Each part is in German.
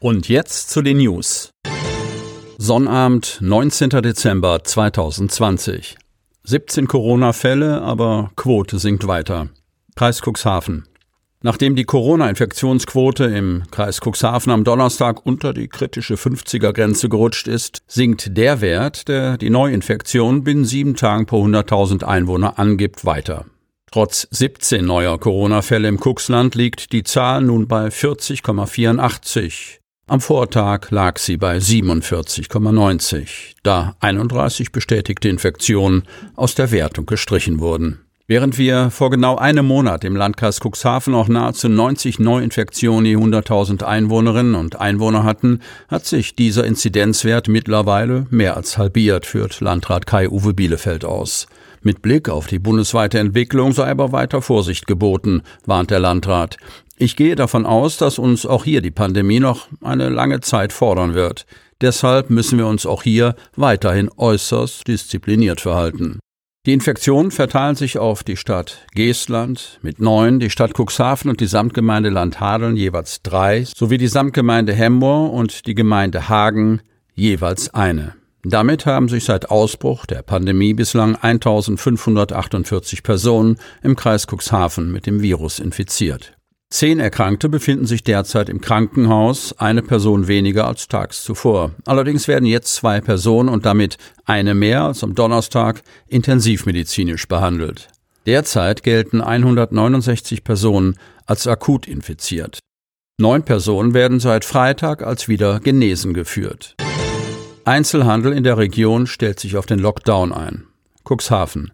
Und jetzt zu den News. Sonnabend, 19. Dezember 2020. 17 Corona-Fälle, aber Quote sinkt weiter. Kreis Cuxhaven. Nachdem die Corona-Infektionsquote im Kreis Cuxhaven am Donnerstag unter die kritische 50er-Grenze gerutscht ist, sinkt der Wert, der die Neuinfektion binnen sieben Tagen pro 100.000 Einwohner angibt, weiter. Trotz 17 neuer Corona-Fälle im Cuxland liegt die Zahl nun bei 40,84. Am Vortag lag sie bei 47,90, da 31 bestätigte Infektionen aus der Wertung gestrichen wurden. Während wir vor genau einem Monat im Landkreis Cuxhaven auch nahezu 90 Neuinfektionen je 100.000 Einwohnerinnen und Einwohner hatten, hat sich dieser Inzidenzwert mittlerweile mehr als halbiert, führt Landrat Kai-Uwe Bielefeld aus. Mit Blick auf die bundesweite Entwicklung sei aber weiter Vorsicht geboten, warnt der Landrat. Ich gehe davon aus, dass uns auch hier die Pandemie noch eine lange Zeit fordern wird. Deshalb müssen wir uns auch hier weiterhin äußerst diszipliniert verhalten. Die Infektionen verteilen sich auf die Stadt Geestland mit neun, die Stadt Cuxhaven und die Samtgemeinde Landhadeln jeweils drei, sowie die Samtgemeinde Hemmoor und die Gemeinde Hagen jeweils eine. Damit haben sich seit Ausbruch der Pandemie bislang 1548 Personen im Kreis Cuxhaven mit dem Virus infiziert. Zehn Erkrankte befinden sich derzeit im Krankenhaus, eine Person weniger als tags zuvor. Allerdings werden jetzt zwei Personen und damit eine mehr als am Donnerstag intensivmedizinisch behandelt. Derzeit gelten 169 Personen als akut infiziert. Neun Personen werden seit Freitag als wieder genesen geführt. Einzelhandel in der Region stellt sich auf den Lockdown ein. Cuxhaven.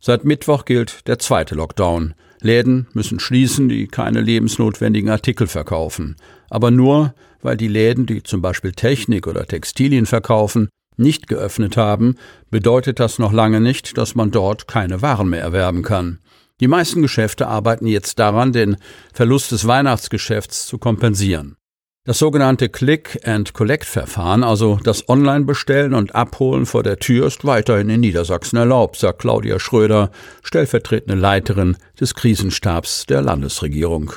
Seit Mittwoch gilt der zweite Lockdown. Läden müssen schließen, die keine lebensnotwendigen Artikel verkaufen. Aber nur, weil die Läden, die zum Beispiel Technik oder Textilien verkaufen, nicht geöffnet haben, bedeutet das noch lange nicht, dass man dort keine Waren mehr erwerben kann. Die meisten Geschäfte arbeiten jetzt daran, den Verlust des Weihnachtsgeschäfts zu kompensieren. Das sogenannte Click-and-Collect-Verfahren, also das Online-Bestellen und Abholen vor der Tür, ist weiterhin in Niedersachsen erlaubt, sagt Claudia Schröder, stellvertretende Leiterin des Krisenstabs der Landesregierung.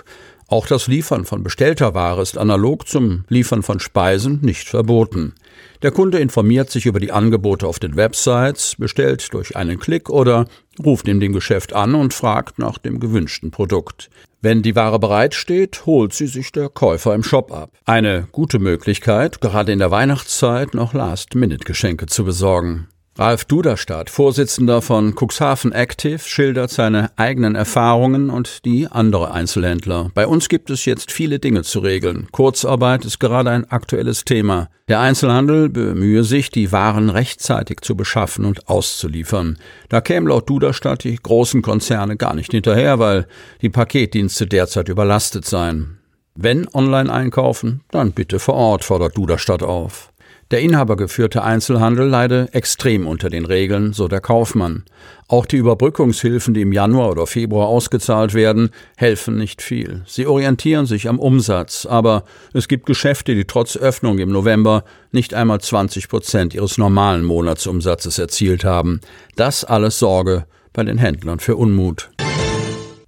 Auch das Liefern von bestellter Ware ist analog zum Liefern von Speisen nicht verboten. Der Kunde informiert sich über die Angebote auf den Websites, bestellt durch einen Klick oder ruft in dem Geschäft an und fragt nach dem gewünschten Produkt. Wenn die Ware bereitsteht, holt sie sich der Käufer im Shop ab. Eine gute Möglichkeit, gerade in der Weihnachtszeit noch Last-Minute-Geschenke zu besorgen. Ralf Duderstadt, Vorsitzender von Cuxhaven Active, schildert seine eigenen Erfahrungen und die anderer Einzelhändler. Bei uns gibt es jetzt viele Dinge zu regeln. Kurzarbeit ist gerade ein aktuelles Thema. Der Einzelhandel bemühe sich, die Waren rechtzeitig zu beschaffen und auszuliefern. Da kämen laut Duderstadt die großen Konzerne gar nicht hinterher, weil die Paketdienste derzeit überlastet seien. Wenn online einkaufen, dann bitte vor Ort, fordert Duderstadt auf. Der inhabergeführte Einzelhandel leide extrem unter den Regeln, so der Kaufmann. Auch die Überbrückungshilfen, die im Januar oder Februar ausgezahlt werden, helfen nicht viel. Sie orientieren sich am Umsatz, aber es gibt Geschäfte, die trotz Öffnung im November nicht einmal 20 Prozent ihres normalen Monatsumsatzes erzielt haben. Das alles Sorge bei den Händlern für Unmut.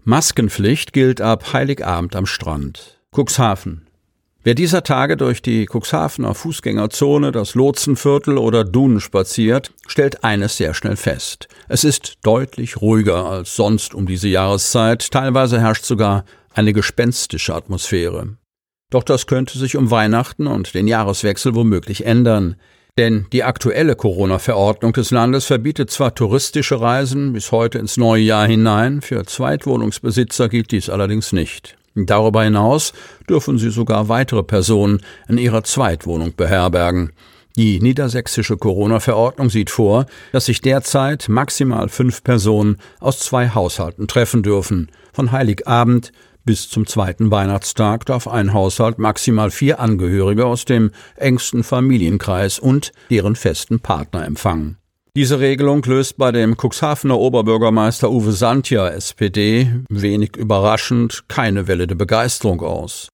Maskenpflicht gilt ab Heiligabend am Strand. Cuxhaven. Wer dieser Tage durch die Cuxhavener Fußgängerzone, das Lotsenviertel oder Dunen spaziert, stellt eines sehr schnell fest. Es ist deutlich ruhiger als sonst um diese Jahreszeit, teilweise herrscht sogar eine gespenstische Atmosphäre. Doch das könnte sich um Weihnachten und den Jahreswechsel womöglich ändern. Denn die aktuelle Corona-Verordnung des Landes verbietet zwar touristische Reisen bis heute ins neue Jahr hinein, für Zweitwohnungsbesitzer gilt dies allerdings nicht. Darüber hinaus dürfen sie sogar weitere Personen in ihrer Zweitwohnung beherbergen. Die niedersächsische Corona-Verordnung sieht vor, dass sich derzeit maximal fünf Personen aus zwei Haushalten treffen dürfen. Von Heiligabend bis zum zweiten Weihnachtstag darf ein Haushalt maximal vier Angehörige aus dem engsten Familienkreis und deren festen Partner empfangen. Diese Regelung löst bei dem Cuxhavener Oberbürgermeister Uwe Santja, SPD, wenig überraschend keine Welle der Begeisterung aus.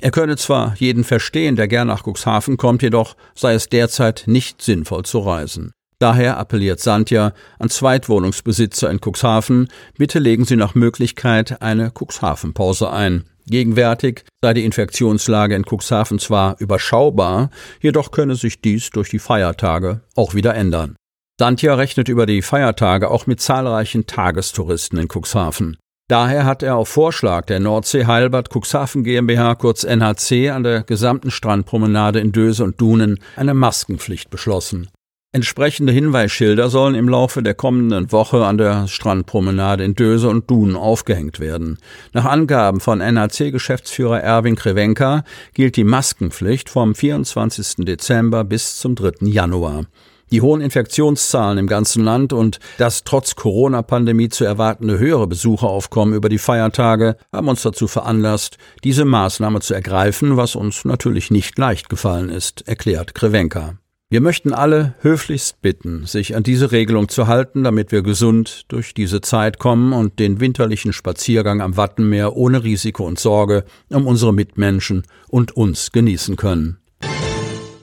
Er könne zwar jeden verstehen, der gern nach Cuxhaven kommt, jedoch sei es derzeit nicht sinnvoll zu reisen. Daher appelliert Santja an Zweitwohnungsbesitzer in Cuxhaven, bitte legen Sie nach Möglichkeit eine Cuxhaven-Pause ein. Gegenwärtig sei die Infektionslage in Cuxhaven zwar überschaubar, jedoch könne sich dies durch die Feiertage auch wieder ändern. Santja rechnet über die Feiertage auch mit zahlreichen Tagestouristen in Cuxhaven. Daher hat er auf Vorschlag der Nordsee Heilbad Cuxhaven GmbH kurz NHC an der gesamten Strandpromenade in Döse und Dunen eine Maskenpflicht beschlossen. Entsprechende Hinweisschilder sollen im Laufe der kommenden Woche an der Strandpromenade in Döse und Dunen aufgehängt werden. Nach Angaben von NHC-Geschäftsführer Erwin Krevenka gilt die Maskenpflicht vom 24. Dezember bis zum 3. Januar. Die hohen Infektionszahlen im ganzen Land und das trotz Corona-Pandemie zu erwartende höhere Besucheraufkommen über die Feiertage haben uns dazu veranlasst, diese Maßnahme zu ergreifen, was uns natürlich nicht leicht gefallen ist, erklärt Krevenka. Wir möchten alle höflichst bitten, sich an diese Regelung zu halten, damit wir gesund durch diese Zeit kommen und den winterlichen Spaziergang am Wattenmeer ohne Risiko und Sorge um unsere Mitmenschen und uns genießen können.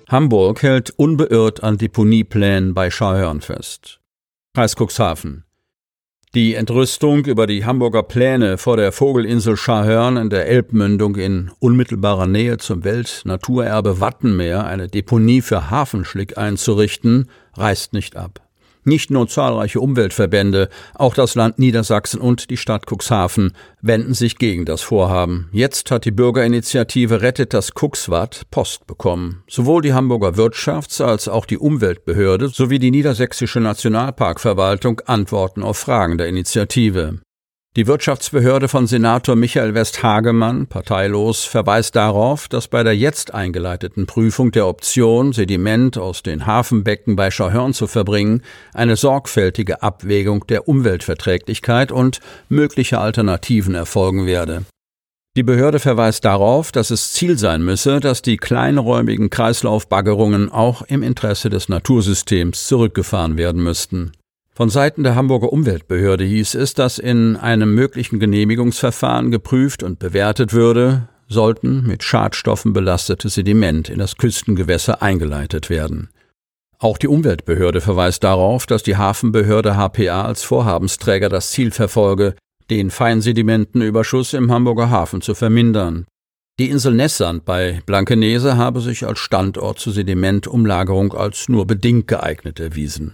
Hamburg hält unbeirrt an Deponieplänen bei Schauhörn fest. Kreis Cuxhaven. Die Entrüstung über die Hamburger Pläne vor der Vogelinsel Scharhörn in der Elbmündung in unmittelbarer Nähe zum Weltnaturerbe Wattenmeer eine Deponie für Hafenschlick einzurichten, reißt nicht ab. Nicht nur zahlreiche Umweltverbände, auch das Land Niedersachsen und die Stadt Cuxhaven wenden sich gegen das Vorhaben. Jetzt hat die Bürgerinitiative Rettet das Cuxwatt Post bekommen. Sowohl die Hamburger Wirtschafts- als auch die Umweltbehörde sowie die Niedersächsische Nationalparkverwaltung antworten auf Fragen der Initiative. Die Wirtschaftsbehörde von Senator Michael Westhagemann, parteilos, verweist darauf, dass bei der jetzt eingeleiteten Prüfung der Option, Sediment aus den Hafenbecken bei Schauhörn zu verbringen, eine sorgfältige Abwägung der Umweltverträglichkeit und möglicher Alternativen erfolgen werde. Die Behörde verweist darauf, dass es Ziel sein müsse, dass die kleinräumigen Kreislaufbaggerungen auch im Interesse des Natursystems zurückgefahren werden müssten. Von Seiten der Hamburger Umweltbehörde hieß es, dass in einem möglichen Genehmigungsverfahren geprüft und bewertet würde, sollten mit Schadstoffen belastete Sediment in das Küstengewässer eingeleitet werden. Auch die Umweltbehörde verweist darauf, dass die Hafenbehörde HPA als Vorhabensträger das Ziel verfolge, den Feinsedimentenüberschuss im Hamburger Hafen zu vermindern. Die Insel Nessand bei Blankenese habe sich als Standort zur Sedimentumlagerung als nur bedingt geeignet erwiesen.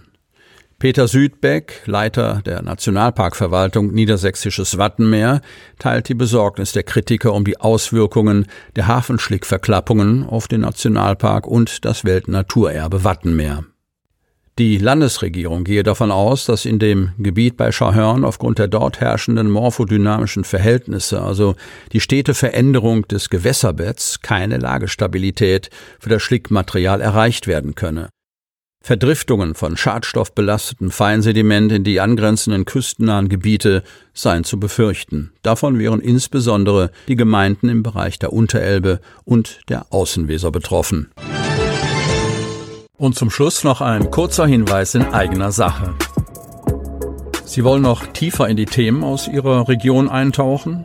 Peter Südbeck, Leiter der Nationalparkverwaltung Niedersächsisches Wattenmeer, teilt die Besorgnis der Kritiker um die Auswirkungen der Hafenschlickverklappungen auf den Nationalpark und das Weltnaturerbe Wattenmeer. Die Landesregierung gehe davon aus, dass in dem Gebiet bei Schahörn aufgrund der dort herrschenden morphodynamischen Verhältnisse, also die stete Veränderung des Gewässerbetts, keine Lagestabilität für das Schlickmaterial erreicht werden könne. Verdriftungen von schadstoffbelastetem Feinsediment in die angrenzenden küstennahen Gebiete seien zu befürchten. Davon wären insbesondere die Gemeinden im Bereich der Unterelbe und der Außenweser betroffen. Und zum Schluss noch ein kurzer Hinweis in eigener Sache. Sie wollen noch tiefer in die Themen aus Ihrer Region eintauchen?